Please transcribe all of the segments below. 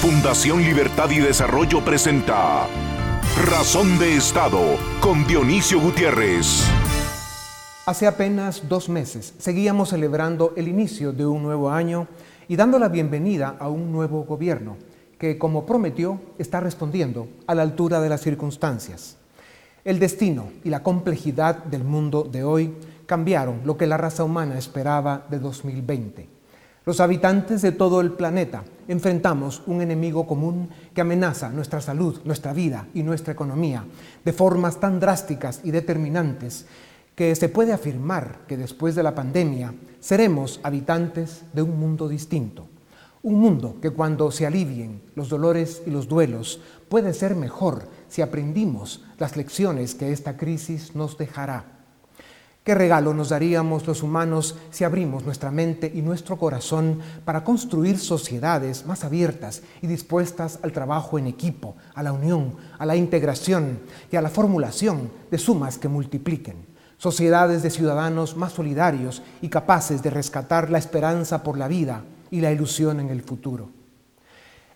Fundación Libertad y Desarrollo presenta Razón de Estado con Dionisio Gutiérrez. Hace apenas dos meses seguíamos celebrando el inicio de un nuevo año y dando la bienvenida a un nuevo gobierno que, como prometió, está respondiendo a la altura de las circunstancias. El destino y la complejidad del mundo de hoy cambiaron lo que la raza humana esperaba de 2020. Los habitantes de todo el planeta enfrentamos un enemigo común que amenaza nuestra salud, nuestra vida y nuestra economía de formas tan drásticas y determinantes que se puede afirmar que después de la pandemia seremos habitantes de un mundo distinto. Un mundo que cuando se alivien los dolores y los duelos puede ser mejor si aprendimos las lecciones que esta crisis nos dejará. ¿Qué regalo nos daríamos los humanos si abrimos nuestra mente y nuestro corazón para construir sociedades más abiertas y dispuestas al trabajo en equipo, a la unión, a la integración y a la formulación de sumas que multipliquen? Sociedades de ciudadanos más solidarios y capaces de rescatar la esperanza por la vida y la ilusión en el futuro.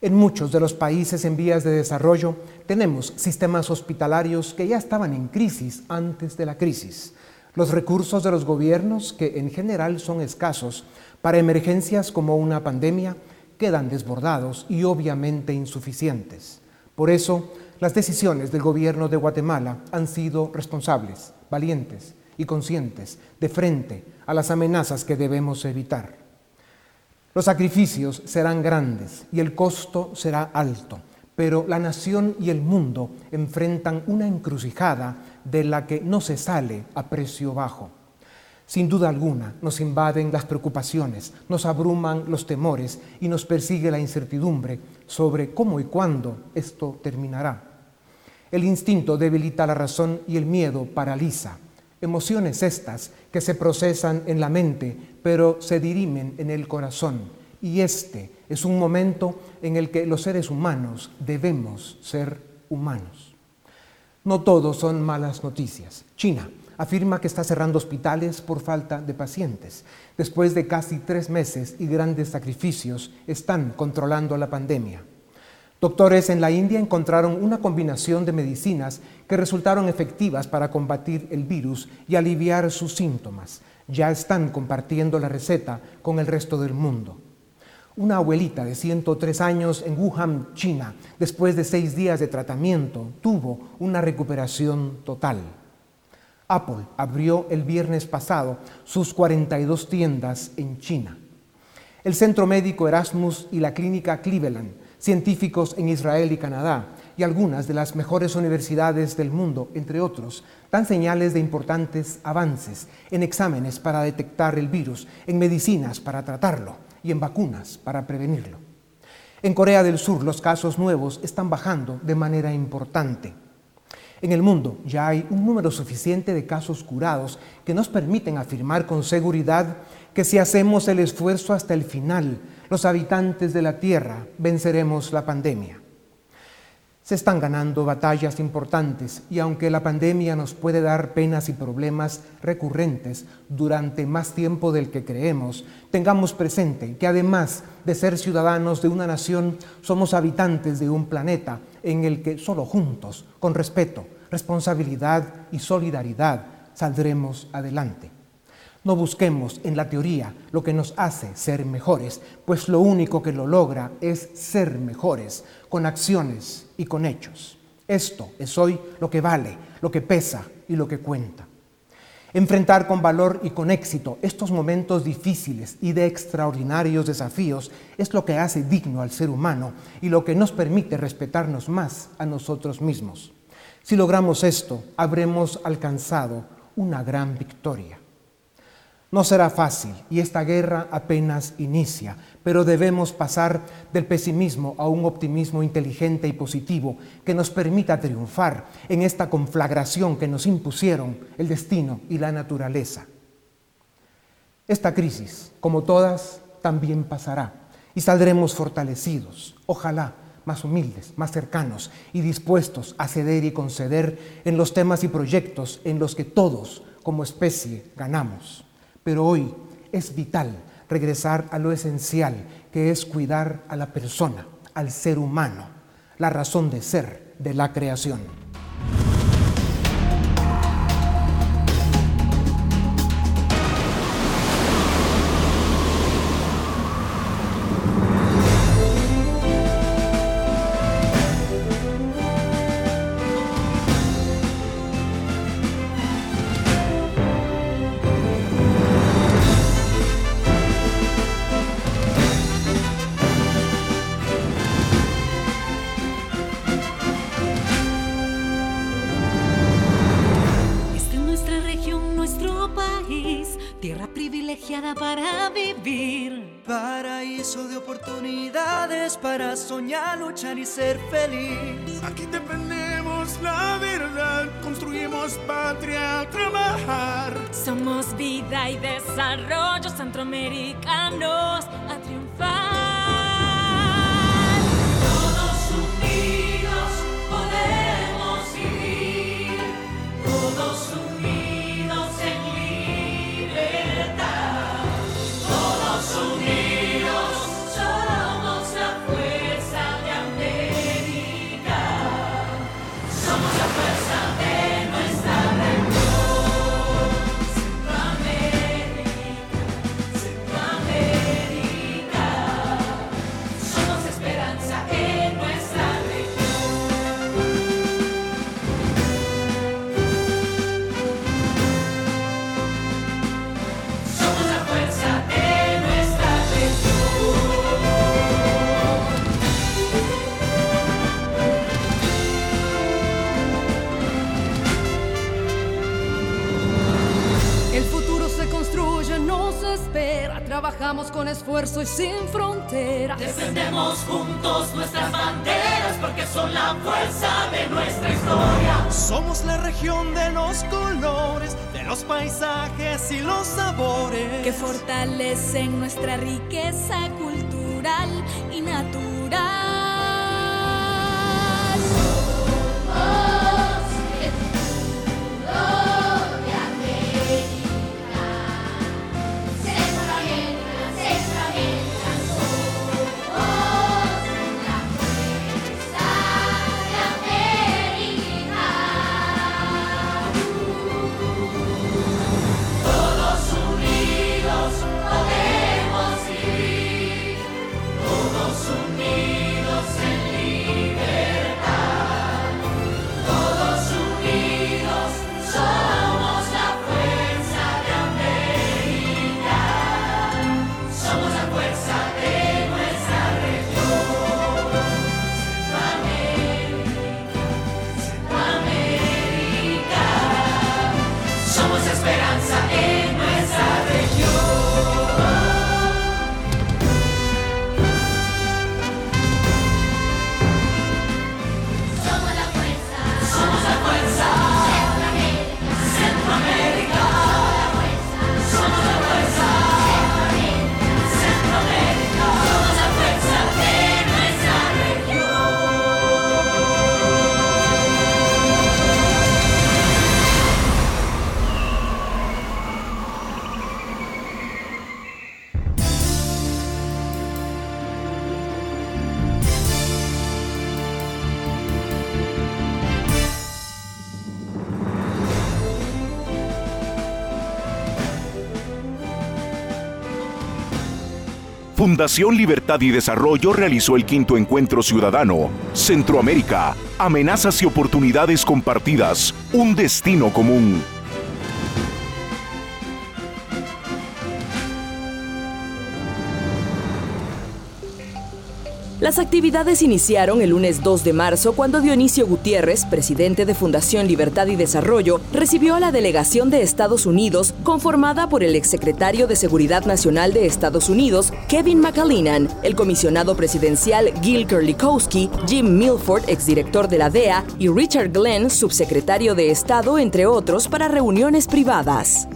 En muchos de los países en vías de desarrollo tenemos sistemas hospitalarios que ya estaban en crisis antes de la crisis los recursos de los gobiernos, que en general son escasos, para emergencias como una pandemia, quedan desbordados y obviamente insuficientes. Por eso, las decisiones del gobierno de Guatemala han sido responsables, valientes y conscientes de frente a las amenazas que debemos evitar. Los sacrificios serán grandes y el costo será alto, pero la nación y el mundo enfrentan una encrucijada de la que no se sale a precio bajo. Sin duda alguna, nos invaden las preocupaciones, nos abruman los temores y nos persigue la incertidumbre sobre cómo y cuándo esto terminará. El instinto debilita la razón y el miedo paraliza. Emociones estas que se procesan en la mente, pero se dirimen en el corazón. Y este es un momento en el que los seres humanos debemos ser humanos. No todos son malas noticias. China afirma que está cerrando hospitales por falta de pacientes. Después de casi tres meses y grandes sacrificios, están controlando la pandemia. Doctores en la India encontraron una combinación de medicinas que resultaron efectivas para combatir el virus y aliviar sus síntomas. Ya están compartiendo la receta con el resto del mundo. Una abuelita de 103 años en Wuhan, China, después de seis días de tratamiento, tuvo una recuperación total. Apple abrió el viernes pasado sus 42 tiendas en China. El Centro Médico Erasmus y la Clínica Cleveland, científicos en Israel y Canadá, y algunas de las mejores universidades del mundo, entre otros, dan señales de importantes avances en exámenes para detectar el virus, en medicinas para tratarlo y en vacunas para prevenirlo. En Corea del Sur los casos nuevos están bajando de manera importante. En el mundo ya hay un número suficiente de casos curados que nos permiten afirmar con seguridad que si hacemos el esfuerzo hasta el final, los habitantes de la Tierra venceremos la pandemia. Se están ganando batallas importantes y aunque la pandemia nos puede dar penas y problemas recurrentes durante más tiempo del que creemos, tengamos presente que además de ser ciudadanos de una nación, somos habitantes de un planeta en el que solo juntos, con respeto, responsabilidad y solidaridad, saldremos adelante. No busquemos en la teoría lo que nos hace ser mejores, pues lo único que lo logra es ser mejores, con acciones y con hechos. Esto es hoy lo que vale, lo que pesa y lo que cuenta. Enfrentar con valor y con éxito estos momentos difíciles y de extraordinarios desafíos es lo que hace digno al ser humano y lo que nos permite respetarnos más a nosotros mismos. Si logramos esto, habremos alcanzado una gran victoria. No será fácil y esta guerra apenas inicia, pero debemos pasar del pesimismo a un optimismo inteligente y positivo que nos permita triunfar en esta conflagración que nos impusieron el destino y la naturaleza. Esta crisis, como todas, también pasará y saldremos fortalecidos, ojalá más humildes, más cercanos y dispuestos a ceder y conceder en los temas y proyectos en los que todos como especie ganamos. Pero hoy es vital regresar a lo esencial, que es cuidar a la persona, al ser humano, la razón de ser de la creación. Desarrollo centroamericanos esfuerzo y sin fronteras. Defendemos juntos nuestras banderas porque son la fuerza de nuestra historia. Somos la región de los colores, de los paisajes y los sabores. Que fortalecen nuestra riqueza cultural y natural. Fundación Libertad y Desarrollo realizó el quinto encuentro ciudadano, Centroamérica, amenazas y oportunidades compartidas, un destino común. Las actividades iniciaron el lunes 2 de marzo cuando Dionisio Gutiérrez, presidente de Fundación Libertad y Desarrollo, recibió a la delegación de Estados Unidos conformada por el exsecretario de Seguridad Nacional de Estados Unidos, Kevin McAleenan, el comisionado presidencial Gil Kerlikowski, Jim Milford, exdirector de la DEA, y Richard Glenn, subsecretario de Estado, entre otros, para reuniones privadas.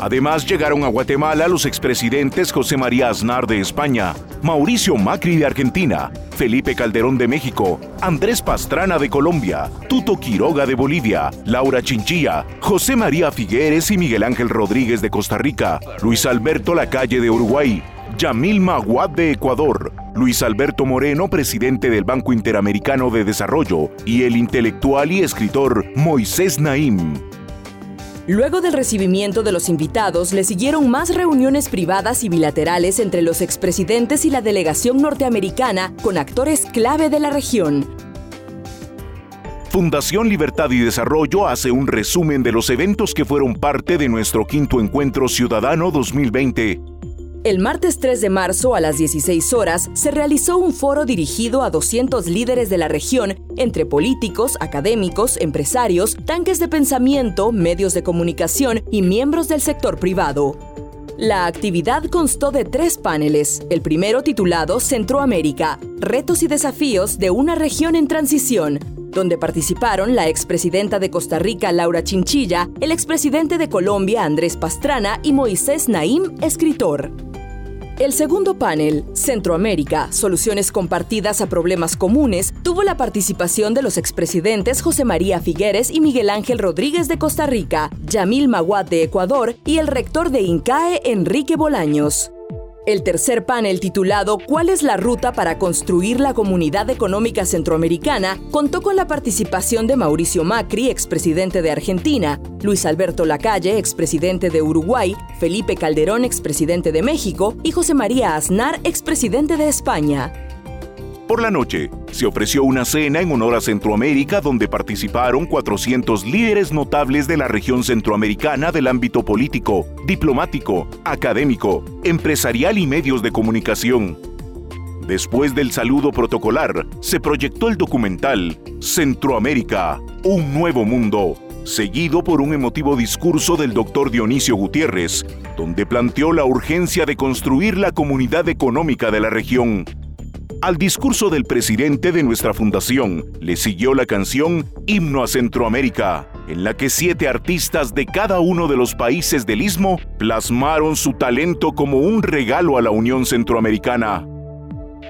Además llegaron a Guatemala los expresidentes José María Aznar de España, Mauricio Macri de Argentina, Felipe Calderón de México, Andrés Pastrana de Colombia, Tuto Quiroga de Bolivia, Laura Chinchilla, José María Figueres y Miguel Ángel Rodríguez de Costa Rica, Luis Alberto Lacalle de Uruguay, Yamil Maguad de Ecuador, Luis Alberto Moreno, presidente del Banco Interamericano de Desarrollo, y el intelectual y escritor Moisés Naim. Luego del recibimiento de los invitados, le siguieron más reuniones privadas y bilaterales entre los expresidentes y la delegación norteamericana con actores clave de la región. Fundación Libertad y Desarrollo hace un resumen de los eventos que fueron parte de nuestro quinto encuentro ciudadano 2020 el martes 3 de marzo a las 16 horas se realizó un foro dirigido a 200 líderes de la región, entre políticos, académicos, empresarios, tanques de pensamiento, medios de comunicación y miembros del sector privado. La actividad constó de tres paneles, el primero titulado Centroamérica, Retos y Desafíos de una región en transición, donde participaron la expresidenta de Costa Rica, Laura Chinchilla, el expresidente de Colombia, Andrés Pastrana, y Moisés Naim, escritor. El segundo panel, Centroamérica, Soluciones Compartidas a Problemas Comunes, tuvo la participación de los expresidentes José María Figueres y Miguel Ángel Rodríguez de Costa Rica, Yamil Maguad de Ecuador y el rector de INCAE, Enrique Bolaños. El tercer panel titulado ¿Cuál es la ruta para construir la comunidad económica centroamericana? contó con la participación de Mauricio Macri, expresidente de Argentina, Luis Alberto Lacalle, expresidente de Uruguay, Felipe Calderón, expresidente de México y José María Aznar, expresidente de España. Por la noche, se ofreció una cena en honor a Centroamérica donde participaron 400 líderes notables de la región centroamericana del ámbito político, diplomático, académico, empresarial y medios de comunicación. Después del saludo protocolar, se proyectó el documental Centroamérica, un nuevo mundo, seguido por un emotivo discurso del doctor Dionisio Gutiérrez, donde planteó la urgencia de construir la comunidad económica de la región al discurso del presidente de nuestra fundación le siguió la canción Himno a Centroamérica, en la que siete artistas de cada uno de los países del istmo plasmaron su talento como un regalo a la Unión Centroamericana.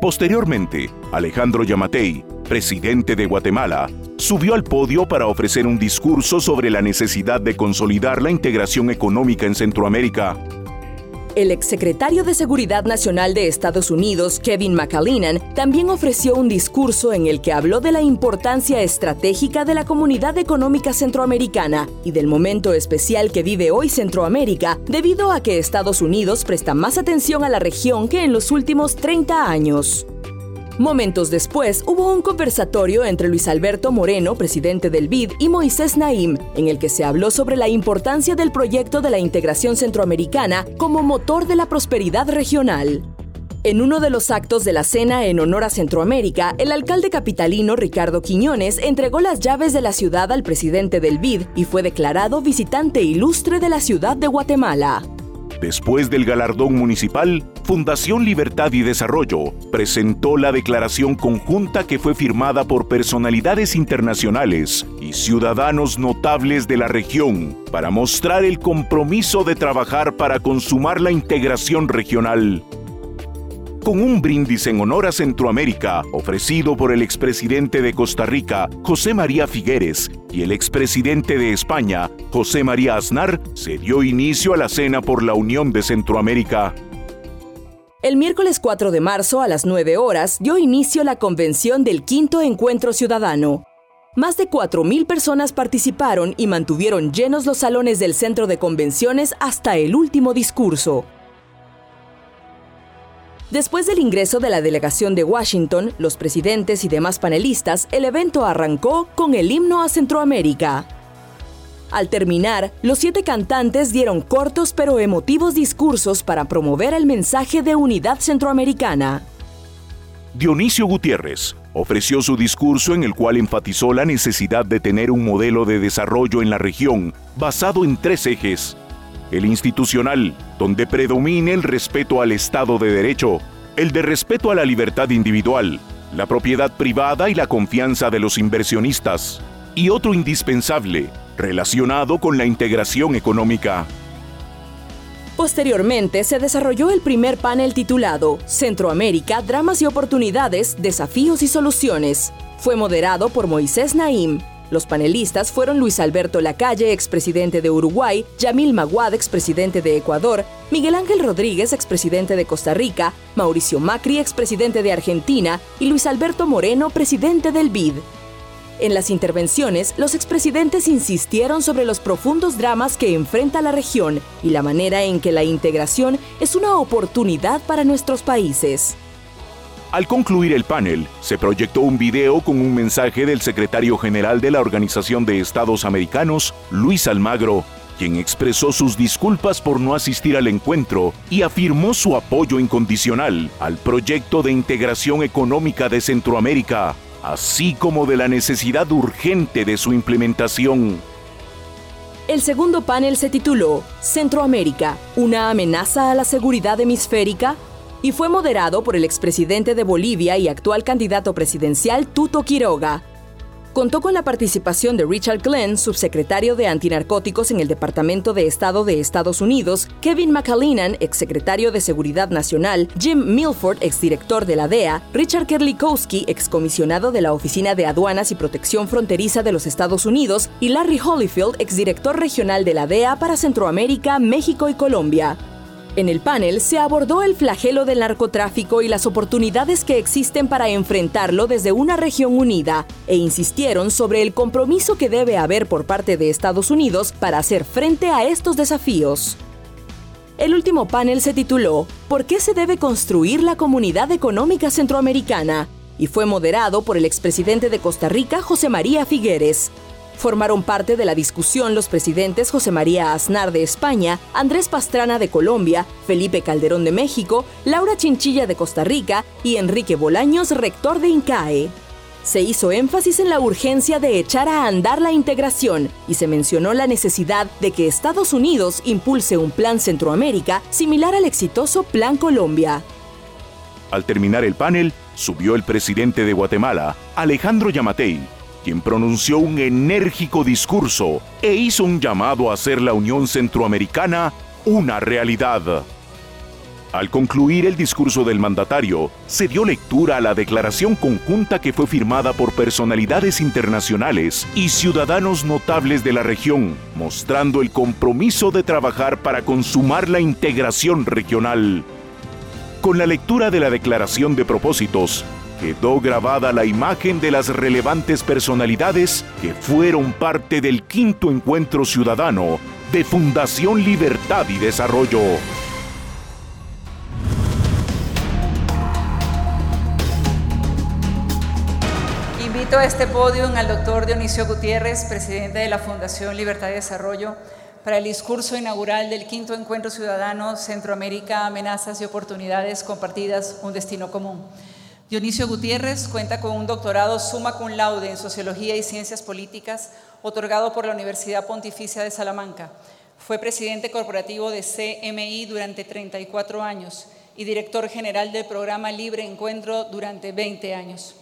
Posteriormente, Alejandro Yamatei, presidente de Guatemala, subió al podio para ofrecer un discurso sobre la necesidad de consolidar la integración económica en Centroamérica el exsecretario de Seguridad Nacional de Estados Unidos, Kevin McAleenan, también ofreció un discurso en el que habló de la importancia estratégica de la comunidad económica centroamericana y del momento especial que vive hoy Centroamérica debido a que Estados Unidos presta más atención a la región que en los últimos 30 años. Momentos después, hubo un conversatorio entre Luis Alberto Moreno, presidente del BID, y Moisés Naim, en el que se habló sobre la importancia del proyecto de la integración centroamericana como motor de la prosperidad regional. En uno de los actos de la cena en honor a Centroamérica, el alcalde capitalino Ricardo Quiñones entregó las llaves de la ciudad al presidente del BID y fue declarado visitante ilustre de la ciudad de Guatemala. Después del galardón municipal, Fundación Libertad y Desarrollo presentó la declaración conjunta que fue firmada por personalidades internacionales y ciudadanos notables de la región para mostrar el compromiso de trabajar para consumar la integración regional con un brindis en honor a Centroamérica ofrecido por el expresidente de Costa Rica, José María Figueres, y el expresidente de España, José María Aznar, se dio inicio a la cena por la Unión de Centroamérica. El miércoles 4 de marzo a las 9 horas dio inicio la convención del quinto encuentro ciudadano. Más de 4.000 personas participaron y mantuvieron llenos los salones del centro de convenciones hasta el último discurso. Después del ingreso de la delegación de Washington, los presidentes y demás panelistas, el evento arrancó con el himno a Centroamérica. Al terminar, los siete cantantes dieron cortos pero emotivos discursos para promover el mensaje de unidad centroamericana. Dionisio Gutiérrez ofreció su discurso en el cual enfatizó la necesidad de tener un modelo de desarrollo en la región basado en tres ejes, el institucional, donde predomine el respeto al Estado de Derecho, el de respeto a la libertad individual, la propiedad privada y la confianza de los inversionistas, y otro indispensable, relacionado con la integración económica. Posteriormente se desarrolló el primer panel titulado Centroamérica, Dramas y Oportunidades, Desafíos y Soluciones. Fue moderado por Moisés Naim, Los panelistas fueron Luis Alberto Lacalle, expresidente de Uruguay, Yamil Maguad, expresidente de Ecuador, Miguel Ángel Rodríguez, expresidente de Costa Rica, Mauricio Macri, expresidente de Argentina, y Luis Alberto Moreno, presidente del BID. En las intervenciones, los expresidentes insistieron sobre los profundos dramas que enfrenta la región y la manera en que la integración es una oportunidad para nuestros países. Al concluir el panel, se proyectó un video con un mensaje del secretario general de la Organización de Estados Americanos, Luis Almagro, quien expresó sus disculpas por no asistir al encuentro y afirmó su apoyo incondicional al proyecto de integración económica de Centroamérica, así como de la necesidad urgente de su implementación. El segundo panel se tituló Centroamérica, una amenaza a la seguridad hemisférica y fue moderado por el expresidente de Bolivia y actual candidato presidencial Tuto Quiroga. Contó con la participación de Richard Glenn, subsecretario de Antinarcóticos en el Departamento de Estado de Estados Unidos, Kevin McAleenan, exsecretario de Seguridad Nacional, Jim Milford, exdirector de la DEA, Richard Kerlikowski, excomisionado de la Oficina de Aduanas y Protección Fronteriza de los Estados Unidos, y Larry Holyfield, exdirector regional de la DEA para Centroamérica, México y Colombia. En el panel se abordó el flagelo del narcotráfico y las oportunidades que existen para enfrentarlo desde una región unida, e insistieron sobre el compromiso que debe haber por parte de Estados Unidos para hacer frente a estos desafíos. El último panel se tituló ¿Por qué se debe construir la Comunidad Económica Centroamericana? y fue moderado por el expresidente de Costa Rica, José María Figueres. Formaron parte de la discusión los presidentes José María Aznar de España, Andrés Pastrana de Colombia, Felipe Calderón de México, Laura Chinchilla de Costa Rica y Enrique Bolaños, rector de INCAE. Se hizo énfasis en la urgencia de echar a andar la integración y se mencionó la necesidad de que Estados Unidos impulse un plan Centroamérica similar al exitoso Plan Colombia. Al terminar el panel, subió el presidente de Guatemala, Alejandro Yamatei, quien pronunció un enérgico discurso e hizo un llamado a hacer la Unión Centroamericana una realidad. Al concluir el discurso del mandatario, se dio lectura a la declaración conjunta que fue firmada por personalidades internacionales y ciudadanos notables de la región, mostrando el compromiso de trabajar para consumar la integración regional. Con la lectura de la declaración de propósitos, quedó grabada la imagen de las relevantes personalidades que fueron parte del quinto encuentro ciudadano de Fundación Libertad y Desarrollo. Invito a este podio al doctor Dionisio Gutiérrez, presidente de la Fundación Libertad y Desarrollo, para el discurso inaugural del quinto encuentro ciudadano Centroamérica, amenazas y oportunidades compartidas, un destino común. Dionisio Gutiérrez cuenta con un doctorado summa cum laude en Sociología y Ciencias Políticas, otorgado por la Universidad Pontificia de Salamanca. Fue presidente corporativo de CMI durante 34 años y director general del programa Libre Encuentro durante 20 años.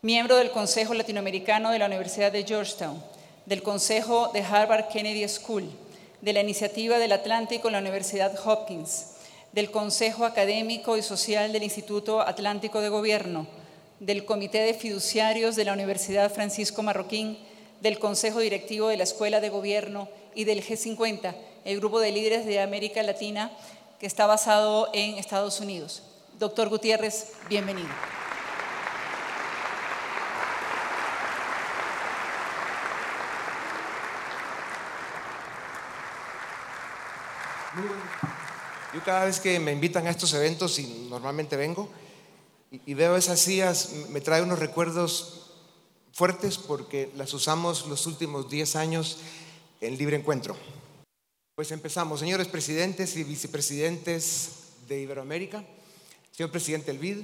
Miembro del Consejo Latinoamericano de la Universidad de Georgetown, del Consejo de Harvard Kennedy School, de la Iniciativa del Atlántico en la Universidad Hopkins, del Consejo Académico y Social del Instituto Atlántico de Gobierno, del Comité de Fiduciarios de la Universidad Francisco Marroquín, del Consejo Directivo de la Escuela de Gobierno y del G50, el grupo de líderes de América Latina que está basado en Estados Unidos. Doctor Gutiérrez, bienvenido. Yo cada vez que me invitan a estos eventos, y normalmente vengo, y, veo esas sillas, me trae unos recuerdos fuertes porque las usamos los últimos 10 años en libre encuentro. Pues empezamos, señores presidentes y vicepresidentes de Iberoamérica, señor presidente del BID,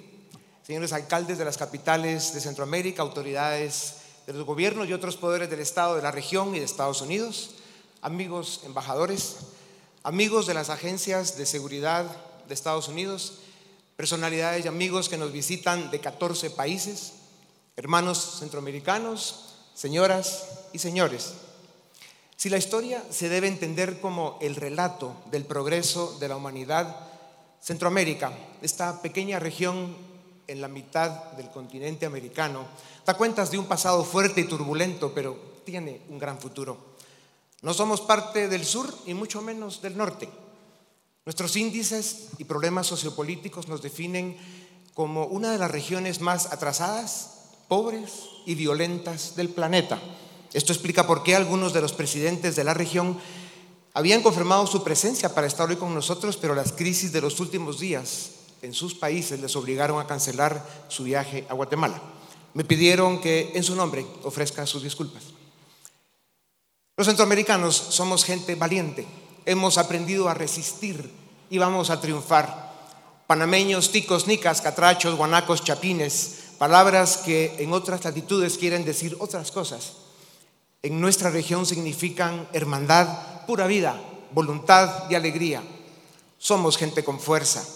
señores alcaldes de las capitales de Centroamérica, autoridades de los gobiernos y otros poderes del Estado, de la región y de Estados Unidos, amigos embajadores, amigos de las agencias de seguridad de Estados Unidos, personalidades y amigos que nos visitan de 14 países, hermanos centroamericanos, señoras y señores. Si la historia se debe entender como el relato del progreso de la humanidad, Centroamérica, esta pequeña región en la mitad del continente americano, da cuentas de un pasado fuerte y turbulento, pero tiene un gran futuro. No somos parte del sur y mucho menos del norte. Nuestros índices y problemas sociopolíticos nos definen como una de las regiones más atrasadas, pobres y violentas del planeta. Esto explica por qué algunos de los presidentes de la región habían confirmado su presencia para estar hoy con nosotros, pero las crisis de los últimos días en sus países les obligaron a cancelar su viaje a Guatemala. Me pidieron que en su nombre ofrezca sus disculpas. Los centroamericanos somos gente valiente, hemos aprendido a resistir y vamos a triunfar. Panameños, ticos, nicas, catrachos, guanacos, chapines, palabras que en otras latitudes quieren decir otras cosas. En nuestra región significan hermandad, pura vida, voluntad y alegría. Somos gente con fuerza.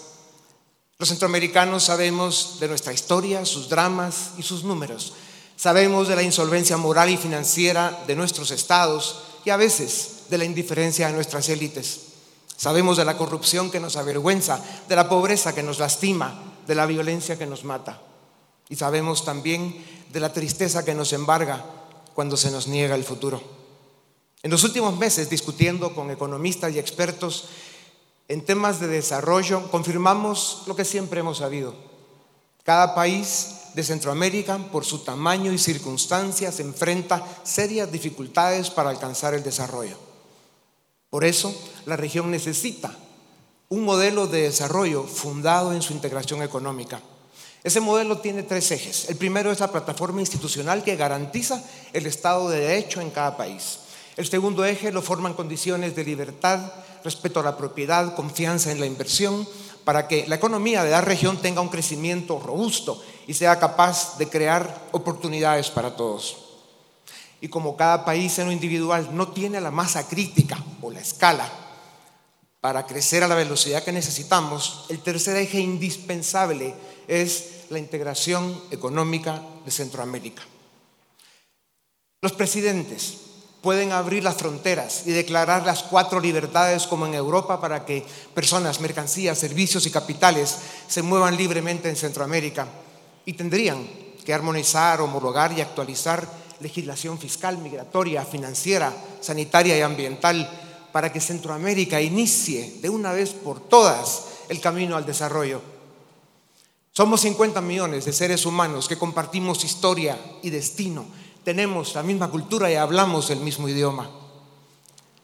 Los centroamericanos sabemos de nuestra historia, sus dramas y sus números. Sabemos de la insolvencia moral y financiera de nuestros estados y a veces de la indiferencia de nuestras élites. Sabemos de la corrupción que nos avergüenza, de la pobreza que nos lastima, de la violencia que nos mata. Y sabemos también de la tristeza que nos embarga cuando se nos niega el futuro. En los últimos meses, discutiendo con economistas y expertos en temas de desarrollo, confirmamos lo que siempre hemos sabido. Cada país de Centroamérica, por su tamaño y circunstancias, enfrenta serias dificultades para alcanzar el desarrollo. Por eso, la región necesita un modelo de desarrollo fundado en su integración económica. Ese modelo tiene tres ejes. El primero es la plataforma institucional que garantiza el Estado de Derecho en cada país. El segundo eje lo forman condiciones de libertad, respeto a la propiedad, confianza en la inversión, para que la economía de la región tenga un crecimiento robusto y sea capaz de crear oportunidades para todos. Y como cada país en lo individual no tiene la masa crítica o la escala para crecer a la velocidad que necesitamos, el tercer eje indispensable es la integración económica de Centroamérica. Los presidentes pueden abrir las fronteras y declarar las cuatro libertades como en Europa para que personas, mercancías, servicios y capitales se muevan libremente en Centroamérica y tendrían que armonizar, homologar y actualizar legislación fiscal, migratoria, financiera, sanitaria y ambiental para que Centroamérica inicie de una vez por todas el camino al desarrollo. Somos 50 millones de seres humanos que compartimos historia y destino, tenemos la misma cultura y hablamos el mismo idioma.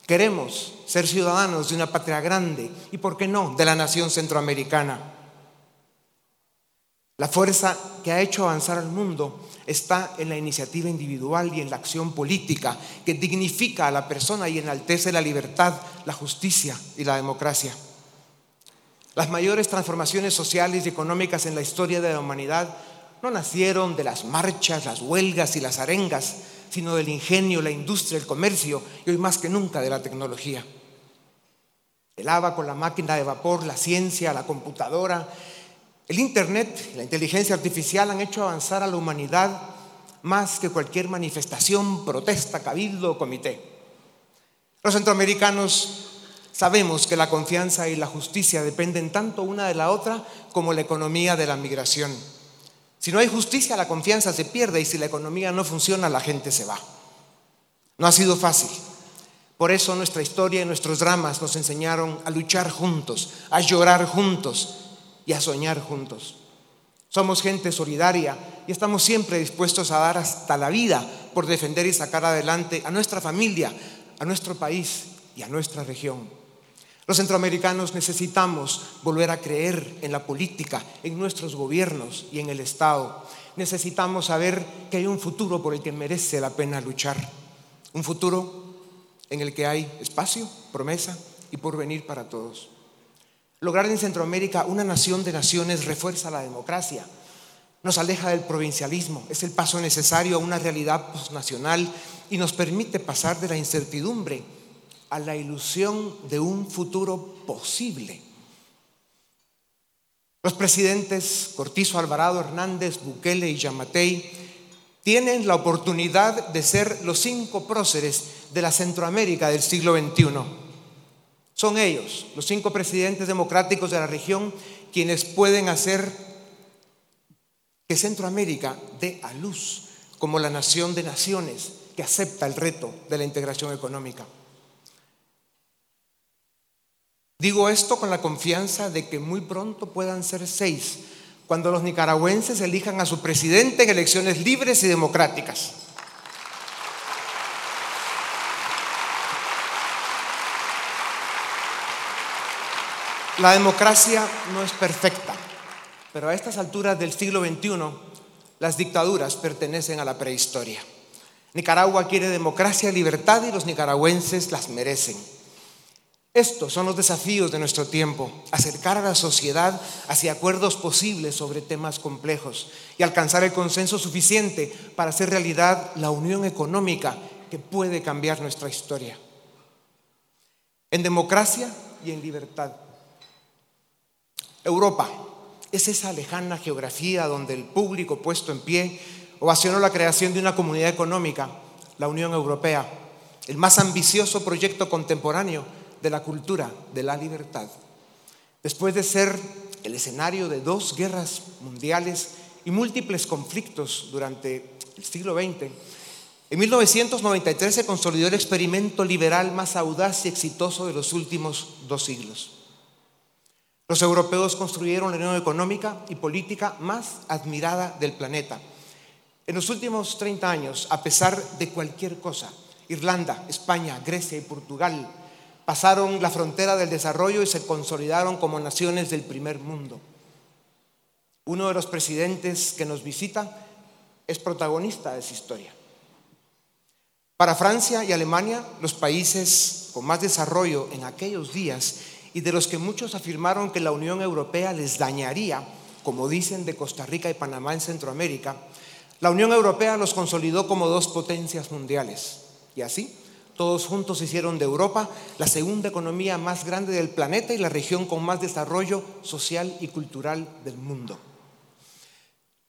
Queremos ser ciudadanos de una patria grande y, ¿por qué no?, de la nación centroamericana. La fuerza que ha hecho avanzar al mundo está en la iniciativa individual y en la acción política que dignifica a la persona y enaltece la libertad, la justicia y la democracia. Las mayores transformaciones sociales y económicas en la historia de la humanidad no nacieron de las marchas, las huelgas y las arengas, sino del ingenio, la industria, el comercio y hoy más que nunca de la tecnología. El con la máquina de vapor, la ciencia, la computadora, el Internet, la inteligencia artificial han hecho avanzar a la humanidad más que cualquier manifestación, protesta, cabildo o comité. Los centroamericanos Sabemos que la confianza y la justicia dependen tanto una de la otra como la economía de la migración. Si no hay justicia, la confianza se pierde y si la economía no funciona, la gente se va. No ha sido fácil. Por eso nuestra historia y nuestros dramas nos enseñaron a luchar juntos, a llorar juntos y a soñar juntos. Somos gente solidaria y estamos siempre dispuestos a dar hasta la vida por defender y sacar adelante a nuestra familia, a nuestro país y a nuestra región. Los centroamericanos necesitamos volver a creer en la política, en nuestros gobiernos y en el Estado. Necesitamos saber que hay un futuro por el que merece la pena luchar. Un futuro en el que hay espacio, promesa y porvenir para todos. Lograr en Centroamérica una nación de naciones refuerza la democracia, nos aleja del provincialismo, es el paso necesario a una realidad postnacional y nos permite pasar de la incertidumbre a la ilusión de un futuro posible. Los presidentes Cortizo Alvarado, Hernández, Bukele y Yamatei tienen la oportunidad de ser los cinco próceres de la Centroamérica del siglo XXI. Son ellos, los cinco presidentes democráticos de la región, quienes pueden hacer que Centroamérica dé a luz como la nación de naciones que acepta el reto de la integración económica. Digo esto con la confianza de que muy pronto puedan ser seis, cuando los nicaragüenses elijan a su presidente en elecciones libres y democráticas. La democracia no es perfecta, pero a estas alturas del siglo XXI las dictaduras pertenecen a la prehistoria. Nicaragua quiere democracia libertad y los nicaragüenses las merecen. Estos son los desafíos de nuestro tiempo, acercar a la sociedad hacia acuerdos posibles sobre temas complejos y alcanzar el consenso suficiente para hacer realidad la unión económica que puede cambiar nuestra historia. En democracia y en libertad. Europa es esa lejana geografía donde el público puesto en pie ovacionó la creación de una comunidad económica, la Unión Europea, el más ambicioso proyecto contemporáneo de la cultura de la libertad. Después de ser el escenario de dos guerras mundiales y múltiples conflictos durante el siglo XX, en 1993 se consolidó el experimento liberal más audaz y exitoso de los últimos dos siglos. Los europeos construyeron la unión económica y política más admirada del planeta. En los últimos 30 años, a pesar de cualquier cosa, Irlanda, España, Grecia y Portugal pasaron la frontera del desarrollo y se consolidaron como naciones del primer mundo. Uno de los presidentes que nos visita es protagonista de esa historia. Para Francia y Alemania, los países con más desarrollo en aquellos días y de los que muchos afirmaron que la Unión Europea les dañaría, como dicen de Costa Rica y Panamá en Centroamérica, la Unión Europea los consolidó como dos potencias mundiales. Y así, todos juntos hicieron de Europa la segunda economía más grande del planeta y la región con más desarrollo social y cultural del mundo.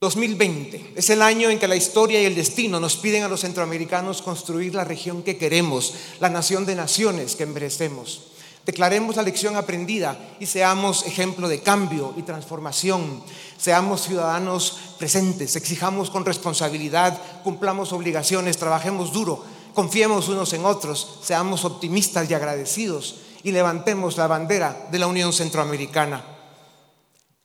2020 es el año en que la historia y el destino nos piden a los centroamericanos construir la región que queremos, la nación de naciones que merecemos. Declaremos la lección aprendida y seamos ejemplo de cambio y transformación. Seamos ciudadanos presentes, exijamos con responsabilidad, cumplamos obligaciones, trabajemos duro, confiemos unos en otros, seamos optimistas y agradecidos y levantemos la bandera de la Unión Centroamericana.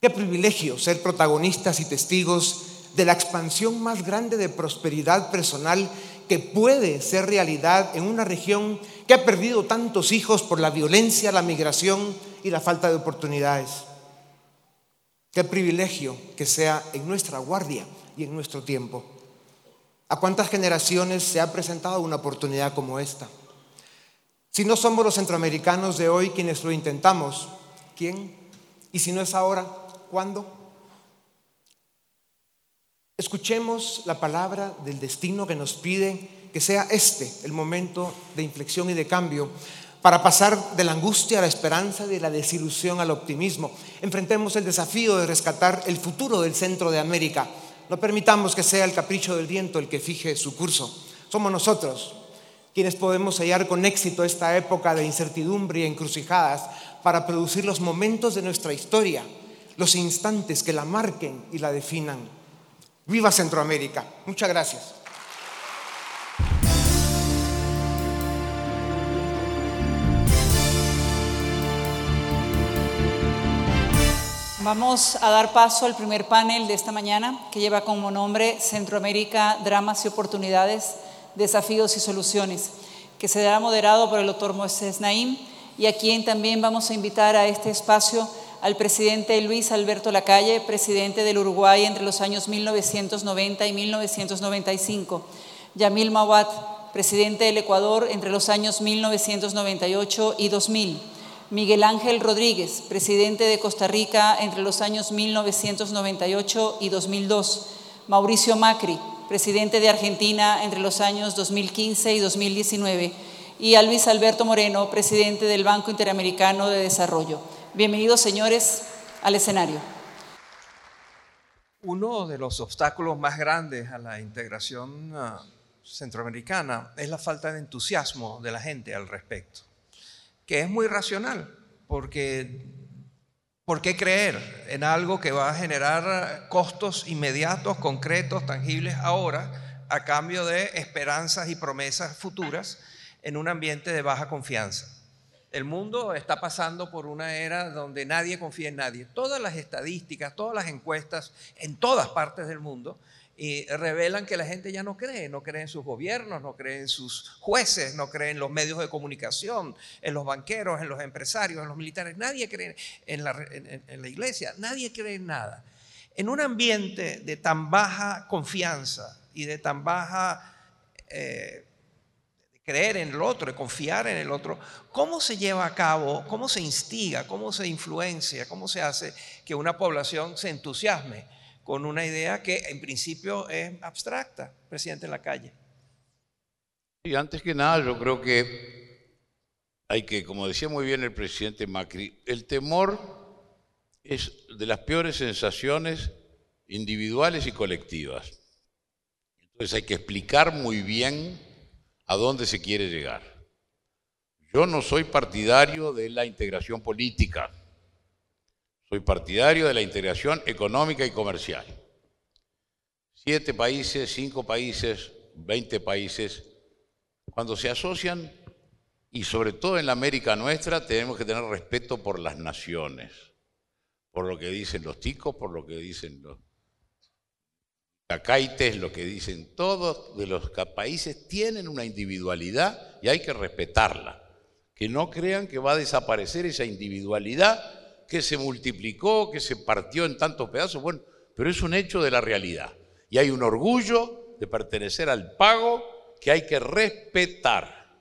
Qué privilegio ser protagonistas y testigos de la expansión más grande de prosperidad personal que puede ser realidad en una región que ha perdido tantos hijos por la violencia, la migración y la falta de oportunidades. Qué privilegio que sea en nuestra guardia y en nuestro tiempo. ¿A cuántas generaciones se ha presentado una oportunidad como esta? Si no somos los centroamericanos de hoy quienes lo intentamos, ¿quién? Y si no es ahora, ¿cuándo? Escuchemos la palabra del destino que nos pide que sea este el momento de inflexión y de cambio para pasar de la angustia a la esperanza, de la desilusión al optimismo. Enfrentemos el desafío de rescatar el futuro del centro de América no permitamos que sea el capricho del viento el que fije su curso. Somos nosotros quienes podemos sellar con éxito esta época de incertidumbre y encrucijadas para producir los momentos de nuestra historia, los instantes que la marquen y la definan. Viva Centroamérica. Muchas gracias. Vamos a dar paso al primer panel de esta mañana que lleva como nombre Centroamérica, Dramas y Oportunidades, Desafíos y Soluciones, que será moderado por el doctor Moisés Naim y a quien también vamos a invitar a este espacio al presidente Luis Alberto Lacalle, presidente del Uruguay entre los años 1990 y 1995, Yamil Mawat, presidente del Ecuador entre los años 1998 y 2000, Miguel Ángel Rodríguez, presidente de Costa Rica entre los años 1998 y 2002. Mauricio Macri, presidente de Argentina entre los años 2015 y 2019. Y a Luis Alberto Moreno, presidente del Banco Interamericano de Desarrollo. Bienvenidos, señores, al escenario. Uno de los obstáculos más grandes a la integración ah, centroamericana es la falta de entusiasmo de la gente al respecto que es muy racional, porque ¿por qué creer en algo que va a generar costos inmediatos, concretos, tangibles ahora, a cambio de esperanzas y promesas futuras en un ambiente de baja confianza. El mundo está pasando por una era donde nadie confía en nadie. Todas las estadísticas, todas las encuestas en todas partes del mundo y revelan que la gente ya no cree, no cree en sus gobiernos, no cree en sus jueces, no cree en los medios de comunicación, en los banqueros, en los empresarios, en los militares. Nadie cree en la, en la iglesia, nadie cree en nada. En un ambiente de tan baja confianza y de tan baja eh, creer en el otro, confiar en el otro, ¿cómo se lleva a cabo, cómo se instiga, cómo se influencia, cómo se hace que una población se entusiasme con una idea que en principio es abstracta, presidente en la calle? Y antes que nada, yo creo que hay que, como decía muy bien el presidente Macri, el temor es de las peores sensaciones individuales y colectivas. Entonces hay que explicar muy bien a dónde se quiere llegar. Yo no soy partidario de la integración política, soy partidario de la integración económica y comercial. Siete países, cinco países, veinte países, cuando se asocian, y sobre todo en la América nuestra, tenemos que tener respeto por las naciones por lo que dicen los ticos, por lo que dicen los cacaites, lo que dicen todos de los países, tienen una individualidad y hay que respetarla. Que no crean que va a desaparecer esa individualidad que se multiplicó, que se partió en tantos pedazos, bueno, pero es un hecho de la realidad. Y hay un orgullo de pertenecer al pago que hay que respetar.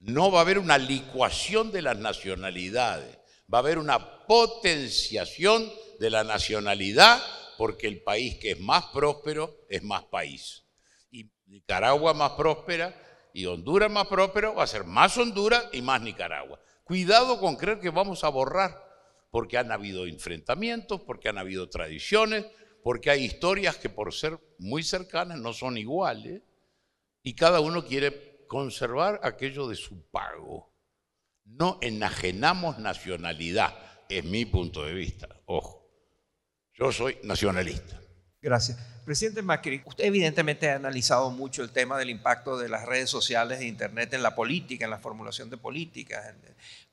No va a haber una licuación de las nacionalidades va a haber una potenciación de la nacionalidad porque el país que es más próspero es más país. Y Nicaragua más próspera y Honduras más próspero va a ser más Honduras y más Nicaragua. Cuidado con creer que vamos a borrar, porque han habido enfrentamientos, porque han habido tradiciones, porque hay historias que por ser muy cercanas no son iguales y cada uno quiere conservar aquello de su pago. No enajenamos nacionalidad, es mi punto de vista. Ojo, yo soy nacionalista. Gracias. Presidente Macri, usted evidentemente ha analizado mucho el tema del impacto de las redes sociales e Internet en la política, en la formulación de políticas.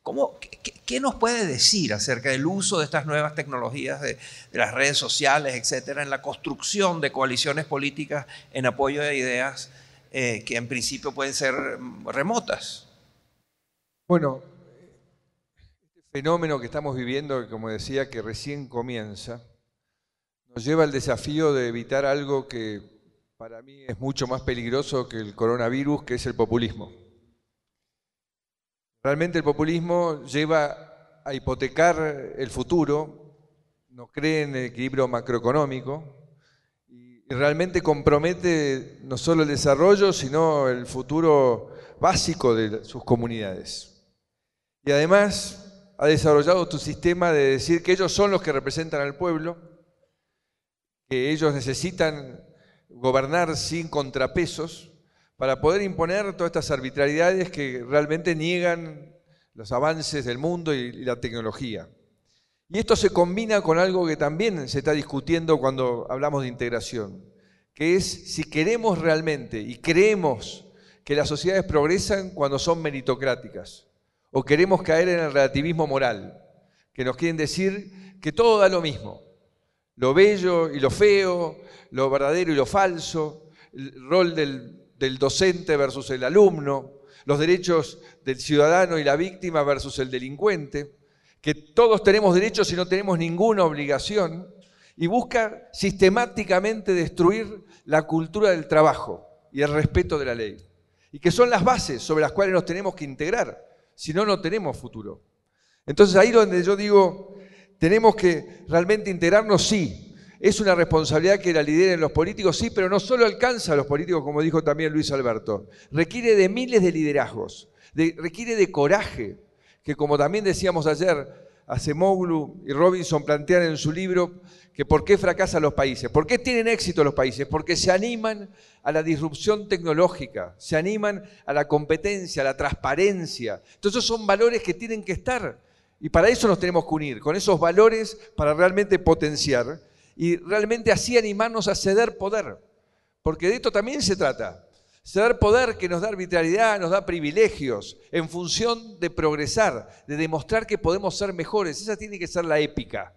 ¿Cómo, qué, nos puede decir acerca del uso de estas nuevas tecnologías, de, las redes sociales, etcétera, en la construcción de coaliciones políticas en apoyo de ideas eh, que en principio pueden ser remotas? Bueno, este fenómeno que estamos viviendo, como decía, que recién comienza, nos lleva al desafío de evitar algo que para mí es mucho más peligroso que el coronavirus, que es el populismo. Realmente el populismo lleva a hipotecar el futuro, no cree en el equilibrio macroeconómico y realmente compromete no solo el desarrollo, sino el futuro básico de sus comunidades. Y además ha desarrollado tu sistema de decir que ellos son los que representan al pueblo, que ellos necesitan gobernar sin contrapesos para poder imponer todas estas arbitrariedades que realmente niegan los avances del mundo y la tecnología. Y esto se combina con algo que también se está discutiendo cuando hablamos de integración, que es si queremos realmente y creemos que las sociedades progresan cuando son meritocráticas o queremos caer en el relativismo moral, que nos quieren decir que todo da lo mismo, lo bello y lo feo, lo verdadero y lo falso, el rol del, docente versus el alumno, los derechos del ciudadano y la víctima versus el delincuente, que todos tenemos derechos y no tenemos ninguna obligación, y busca sistemáticamente destruir la cultura del trabajo y el respeto de la ley, y que son las bases sobre las cuales nos tenemos que integrar si no, no tenemos futuro. Entonces ahí donde yo digo, tenemos que realmente integrarnos, sí. Es una responsabilidad que la lideren los políticos, sí, pero no solo alcanza a los políticos, como dijo también Luis Alberto. Requiere de miles de liderazgos, requiere de coraje, que como también decíamos ayer, Acemoglu y Robinson plantean en su libro que por qué fracasan los países, por qué tienen éxito los países, porque se animan a la disrupción tecnológica, se animan a la competencia, a la transparencia. Entonces son valores que tienen que estar y para eso nos tenemos que unir, con esos valores para realmente potenciar y realmente así animarnos a ceder poder. porque de esto también se trata. Da poder que nos da arbitrariedad, nos da privilegios, en función de progresar, de demostrar que podemos ser mejores. Esa tiene que ser la épica.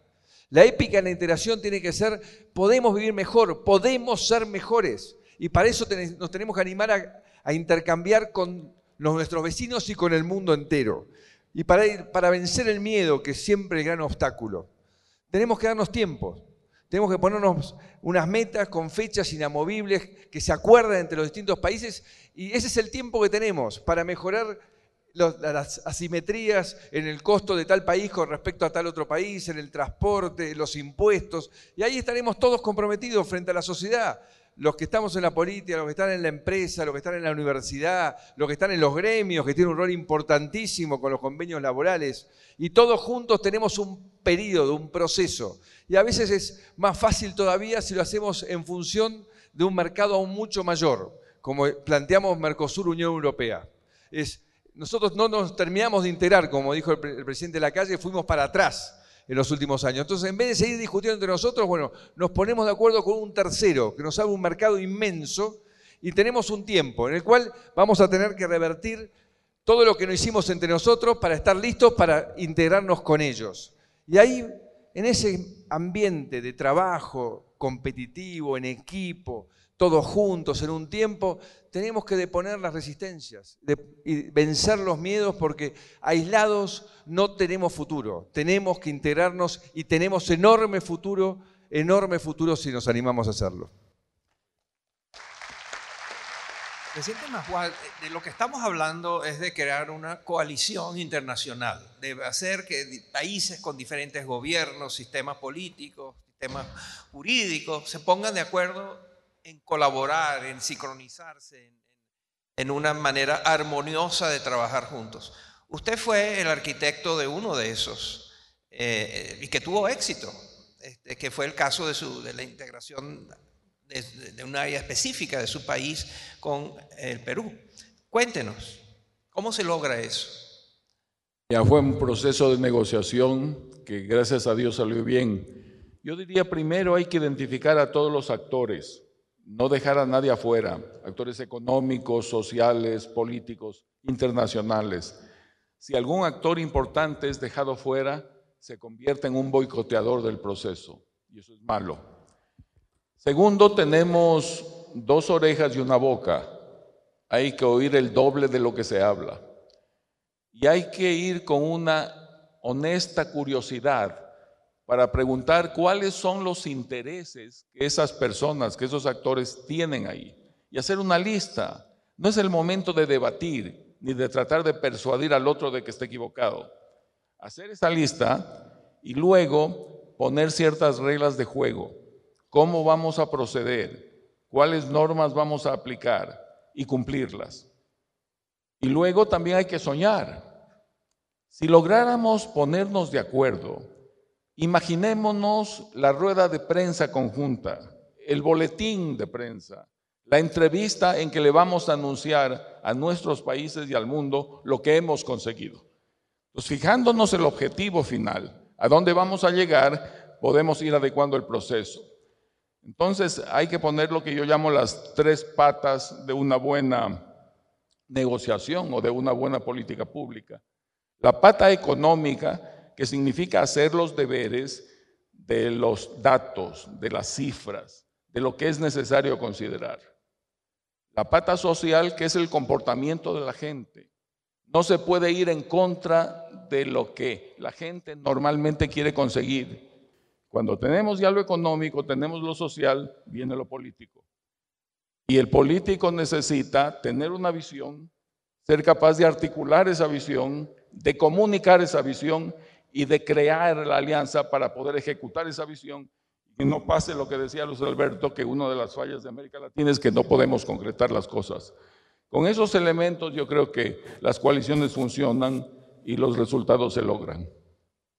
La épica en la integración tiene que ser, podemos vivir mejor, podemos ser mejores. Y para eso nos tenemos que animar a, a intercambiar con nuestros vecinos y con el mundo entero. Y para, para vencer el miedo, que es siempre el gran obstáculo, tenemos que darnos tiempo. Tenemos que ponernos unas metas con fechas inamovibles que se acuerden entre los distintos países y ese es el tiempo que tenemos para mejorar las asimetrías en el costo de tal país con respecto a tal otro país, en el transporte, los impuestos. Y ahí estaremos todos comprometidos frente a la sociedad los que estamos en la política, los que están en la empresa, los que están en la universidad, los que están en los gremios, que tienen un rol importantísimo con los convenios laborales, y todos juntos tenemos un periodo, un proceso. Y a veces es más fácil todavía si lo hacemos en función de un mercado aún mucho mayor, como planteamos Mercosur Unión Europea. Es, nosotros no nos terminamos de integrar, como dijo el, el presidente de la calle, fuimos para atrás en los últimos años. Entonces, en vez de seguir discutiendo entre nosotros, bueno, nos ponemos de acuerdo con un tercero que nos abre un mercado inmenso y tenemos un tiempo en el cual vamos a tener que revertir todo lo que no hicimos entre nosotros para estar listos para integrarnos con ellos. Y ahí, en ese ambiente de trabajo competitivo, en equipo, todos juntos en un tiempo, tenemos que deponer las resistencias y vencer los miedos porque aislados no tenemos futuro. Tenemos que integrarnos y tenemos enorme futuro, enorme futuro si nos animamos a hacerlo. Presidente Maswal, de lo que estamos hablando es de crear una coalición internacional, de hacer que países con diferentes gobiernos, sistemas políticos, sistemas jurídicos se pongan de acuerdo en colaborar, en sincronizarse, en, una manera armoniosa de trabajar juntos. Usted fue el arquitecto de uno de esos eh, y que tuvo éxito, este, que fue el caso de, su, de la integración de, de, una área específica de su país con el Perú. Cuéntenos, ¿cómo se logra eso? Ya fue un proceso de negociación que gracias a Dios salió bien. Yo diría primero hay que identificar a todos los actores no dejar a nadie afuera, actores económicos, sociales, políticos, internacionales. Si algún actor importante es dejado fuera, se convierte en un boicoteador del proceso, y eso es malo. Segundo, tenemos dos orejas y una boca. Hay que oír el doble de lo que se habla. Y hay que ir con una honesta curiosidad para preguntar cuáles son los intereses que esas personas, que esos actores tienen ahí y hacer una lista. No es el momento de debatir ni de tratar de persuadir al otro de que esté equivocado. Hacer esa lista y luego poner ciertas reglas de juego. ¿Cómo vamos a proceder? ¿Cuáles normas vamos a aplicar y cumplirlas? Y luego también hay que soñar. Si lográramos ponernos de acuerdo Imaginémonos la rueda de prensa conjunta, el boletín de prensa, la entrevista en que le vamos a anunciar a nuestros países y al mundo lo que hemos conseguido. Pues fijándonos el objetivo final, a dónde vamos a llegar, podemos ir adecuando el proceso. Entonces hay que poner lo que yo llamo las tres patas de una buena negociación o de una buena política pública. La pata económica que significa hacer los deberes de los datos, de las cifras, de lo que es necesario considerar. La pata social, que es el comportamiento de la gente. No se puede ir en contra de lo que la gente normalmente quiere conseguir. Cuando tenemos ya lo económico, tenemos lo social, viene lo político. Y el político necesita tener una visión, ser capaz de articular esa visión, de comunicar esa visión y de crear la alianza para poder ejecutar esa visión y no pase lo que decía Luis Alberto, que una de las fallas de América Latina es que no podemos concretar las cosas. Con esos elementos yo creo que las coaliciones funcionan y los resultados se logran.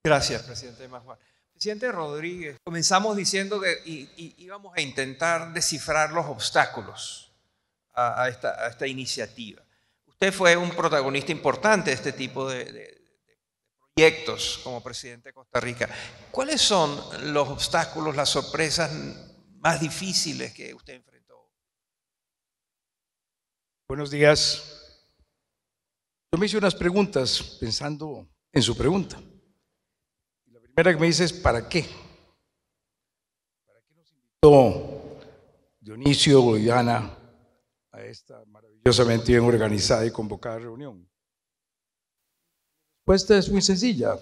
Gracias, presidente Majuan. Presidente Rodríguez, comenzamos diciendo que íbamos a intentar descifrar los obstáculos a, esta, a, esta, iniciativa. Usted fue un protagonista importante de este tipo de proyectos como presidente de Costa Rica. ¿Cuáles son los obstáculos, las sorpresas más difíciles que usted enfrentó? Buenos días. Yo me hice unas preguntas pensando en su pregunta. La primera que me dice es, ¿para qué? ¿Para qué nos invitó Dionisio y Ana a esta maravillosamente bien organizada y convocada reunión? Respuesta es muy sencilla,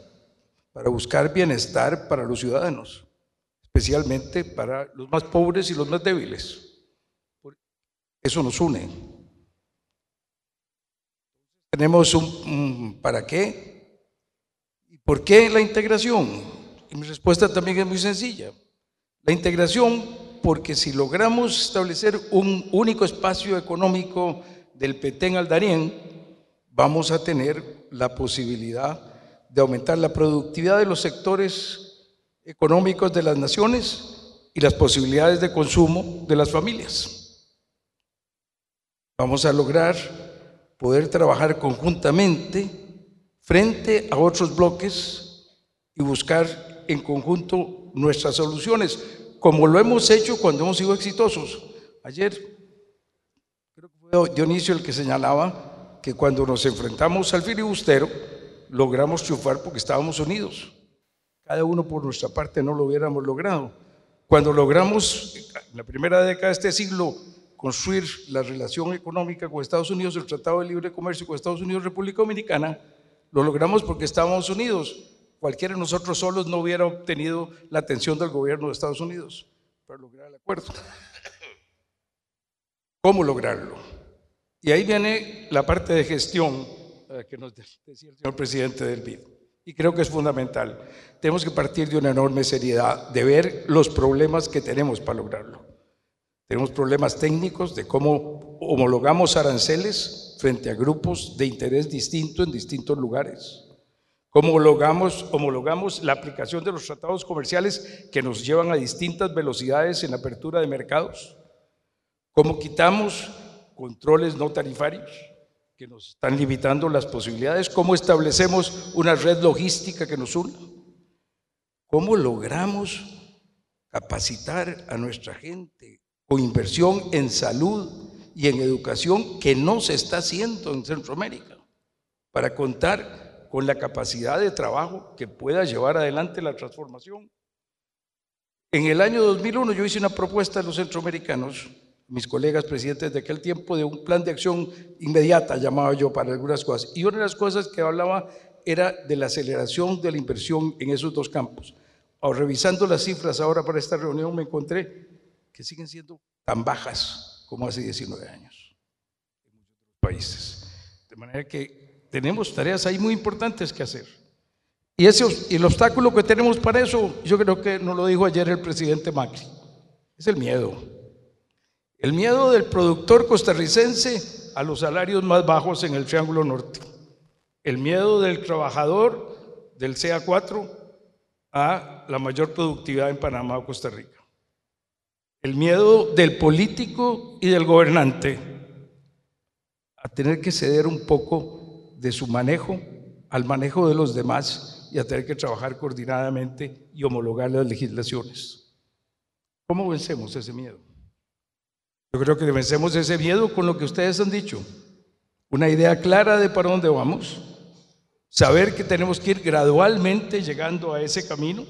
para buscar bienestar para los ciudadanos, especialmente para los más pobres y los más débiles. Eso nos une. Tenemos un, ¿para qué? ¿Y por qué la integración? Y mi respuesta también es muy sencilla. La integración porque si logramos establecer un único espacio económico del Petén al Darién, vamos a tener la posibilidad de aumentar la productividad de los sectores económicos de las naciones y las posibilidades de consumo de las familias. Vamos a lograr poder trabajar conjuntamente frente a otros bloques y buscar en conjunto nuestras soluciones, como lo hemos hecho cuando hemos sido exitosos. Ayer, creo que fue Dionisio el que señalaba que cuando nos enfrentamos al filibustero, logramos triunfar porque estábamos unidos. Cada uno por nuestra parte no lo hubiéramos logrado. Cuando logramos, en la primera década de este siglo, construir la relación económica con Estados Unidos, el Tratado de Libre Comercio con Estados Unidos, República Dominicana, lo logramos porque estábamos unidos. Cualquiera de nosotros solos no hubiera obtenido la atención del gobierno de Estados Unidos para lograr el acuerdo. ¿Cómo lograrlo? Y ahí viene la parte de gestión eh, que nos decía el señor presidente del BID. Y creo que es fundamental. Tenemos que partir de una enorme seriedad, de ver los problemas que tenemos para lograrlo. Tenemos problemas técnicos de cómo homologamos aranceles frente a grupos de interés distinto en distintos lugares. Cómo homologamos, homologamos la aplicación de los tratados comerciales que nos llevan a distintas velocidades en la apertura de mercados. Cómo quitamos controles no tarifarios que nos están limitando las posibilidades, cómo establecemos una red logística que nos una, cómo logramos capacitar a nuestra gente con inversión en salud y en educación que no se está haciendo en Centroamérica, para contar con la capacidad de trabajo que pueda llevar adelante la transformación. En el año 2001 yo hice una propuesta a los centroamericanos mis colegas presidentes de aquel tiempo de un plan de acción inmediata, llamaba yo, para algunas cosas. Y una de las cosas que hablaba era de la aceleración de la inversión en esos dos campos. Ahora, revisando las cifras ahora para esta reunión, me encontré que siguen siendo tan bajas como hace 19 años en muchos países. De manera que tenemos tareas ahí muy importantes que hacer. Y, ese, el obstáculo que tenemos para eso, yo creo que nos lo dijo ayer el presidente Macri, es el miedo. El miedo del productor costarricense a los salarios más bajos en el Triángulo Norte. El miedo del trabajador del CA4 a la mayor productividad en Panamá o Costa Rica. El miedo del político y del gobernante a tener que ceder un poco de su manejo al manejo de los demás y a tener que trabajar coordinadamente y homologar las legislaciones. ¿Cómo vencemos ese miedo? Yo creo que vencemos ese miedo con lo que ustedes han dicho. Una idea clara de para dónde vamos. Saber que tenemos que ir gradualmente llegando a ese camino,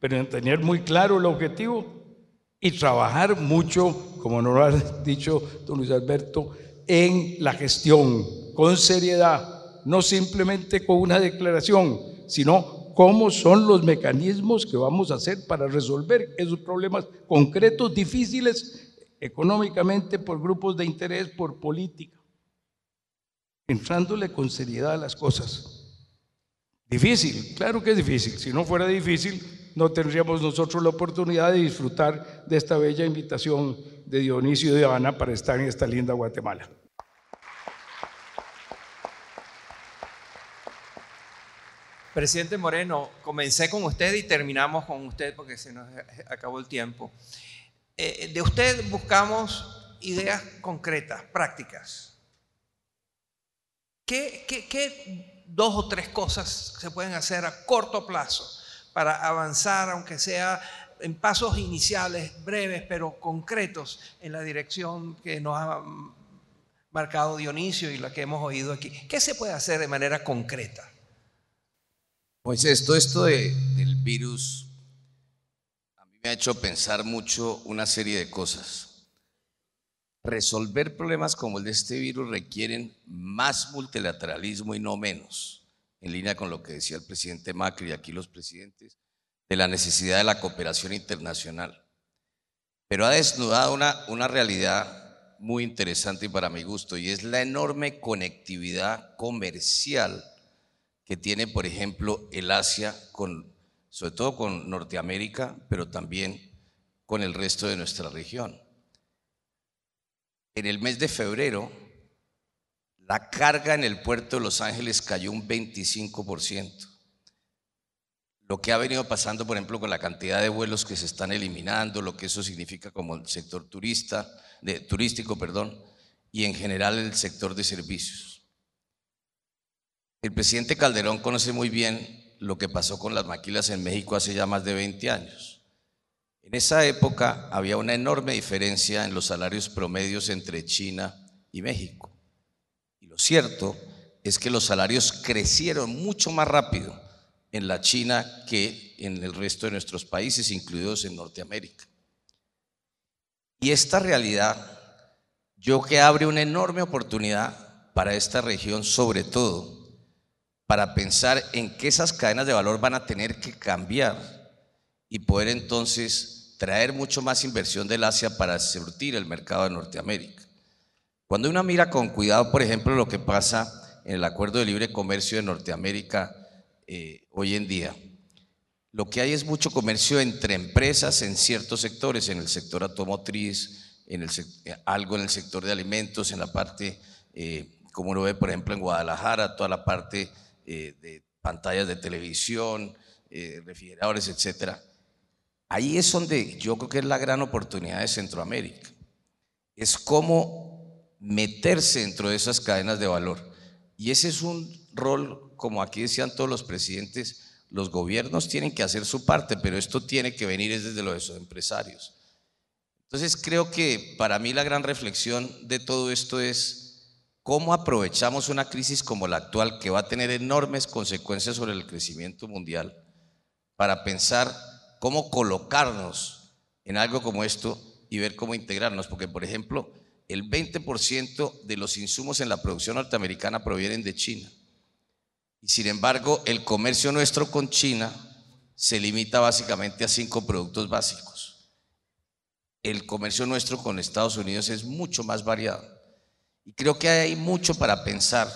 pero tener muy claro el objetivo y trabajar mucho, como nos lo ha dicho don Luis Alberto, en la gestión, con seriedad, no simplemente con una declaración, sino cómo son los mecanismos que vamos a hacer para resolver esos problemas concretos, difíciles económicamente, por grupos de interés, por política, entrándole con seriedad a las cosas. Difícil, claro que es difícil. Si no fuera difícil, no tendríamos nosotros la oportunidad de disfrutar de esta bella invitación de Dionisio de Ana para estar en esta linda Guatemala. Presidente Moreno, comencé con usted y terminamos con usted porque se nos acabó el tiempo. Eh, de usted buscamos ideas concretas, prácticas. ¿Qué, ¿Qué, dos o tres cosas se pueden hacer a corto plazo para avanzar, aunque sea en pasos iniciales, breves, pero concretos, en la dirección que nos ha marcado Dionisio y la que hemos oído aquí. ¿Qué se puede hacer de manera concreta? Pues esto, esto del virus me ha hecho pensar mucho una serie de cosas. Resolver problemas como el de este virus requieren más multilateralismo y no menos, en línea con lo que decía el presidente Macri y aquí los presidentes, de la necesidad de la cooperación internacional. Pero ha desnudado una, una realidad muy interesante para mi gusto y es la enorme conectividad comercial que tiene, por ejemplo, el Asia con, sobre todo con Norteamérica, pero también con el resto de nuestra región en el mes de febrero, la carga en el puerto de Los Ángeles cayó un 25%. Lo que ha venido pasando, por ejemplo, con la cantidad de vuelos que se están eliminando, lo que eso significa como el sector turista, turístico, perdón, y en general el sector de servicios. El presidente Calderón conoce muy bien lo que pasó con las maquilas en México hace ya más de 20 años. En esa época había una enorme diferencia en los salarios promedios entre China y México. Y lo cierto es que los salarios crecieron mucho más rápido en la China que en el resto de nuestros países, incluidos en Norteamérica. Y esta realidad, yo que abre una enorme oportunidad para esta región, sobre todo para pensar en que esas cadenas de valor van a tener que cambiar y poder entonces traer mucho más inversión del Asia para surtir el mercado de Norteamérica. Cuando uno mira con cuidado, por ejemplo, lo que pasa en el Acuerdo de Libre Comercio de Norteamérica eh, hoy en día, lo que hay es mucho comercio entre empresas en ciertos sectores, en el sector automotriz, en el, algo en el sector de alimentos, en la parte, eh, como uno ve, por ejemplo, en Guadalajara, toda la parte de pantallas de televisión, refrigeradores, etcétera. Ahí es donde yo creo que es la gran oportunidad de Centroamérica. Es cómo meterse dentro de esas cadenas de valor. Y ese es un rol, como aquí decían todos los presidentes, los gobiernos tienen que hacer su parte, pero esto tiene que venir desde los empresarios. Entonces creo que para mí la gran reflexión de todo esto es cómo aprovechamos una crisis como la actual que va a tener enormes consecuencias sobre el crecimiento mundial para pensar cómo colocarnos en algo como esto y ver cómo integrarnos, porque por ejemplo, el 20% de los insumos en la producción norteamericana provienen de China. Y sin embargo, el comercio nuestro con China se limita básicamente a cinco productos básicos. El comercio nuestro con Estados Unidos es mucho más variado. Y creo que hay mucho para pensar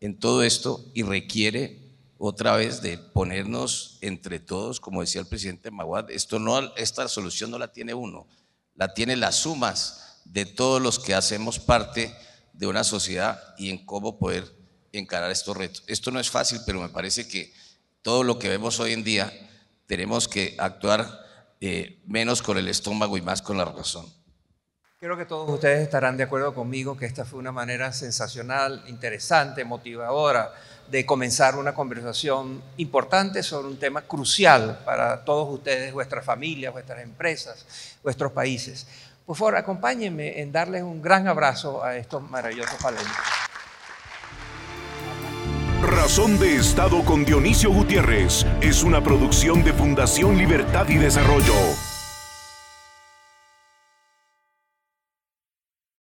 en todo esto y requiere otra vez de ponernos entre todos, como decía el presidente Maguad, no, esta solución no la tiene uno, la tiene las sumas de todos los que hacemos parte de una sociedad y en cómo poder encarar estos retos. Esto no es fácil, pero me parece que todo lo que vemos hoy en día tenemos que actuar eh, menos con el estómago y más con la razón. Creo que todos ustedes estarán de acuerdo conmigo que esta fue una manera sensacional, interesante, motivadora de comenzar una conversación importante sobre un tema crucial para todos ustedes, vuestras familias, vuestras empresas, vuestros países. Por favor, acompáñenme en darles un gran abrazo a estos maravillosos panelistas. Razón de Estado con Dionisio Gutiérrez es una producción de Fundación Libertad y Desarrollo.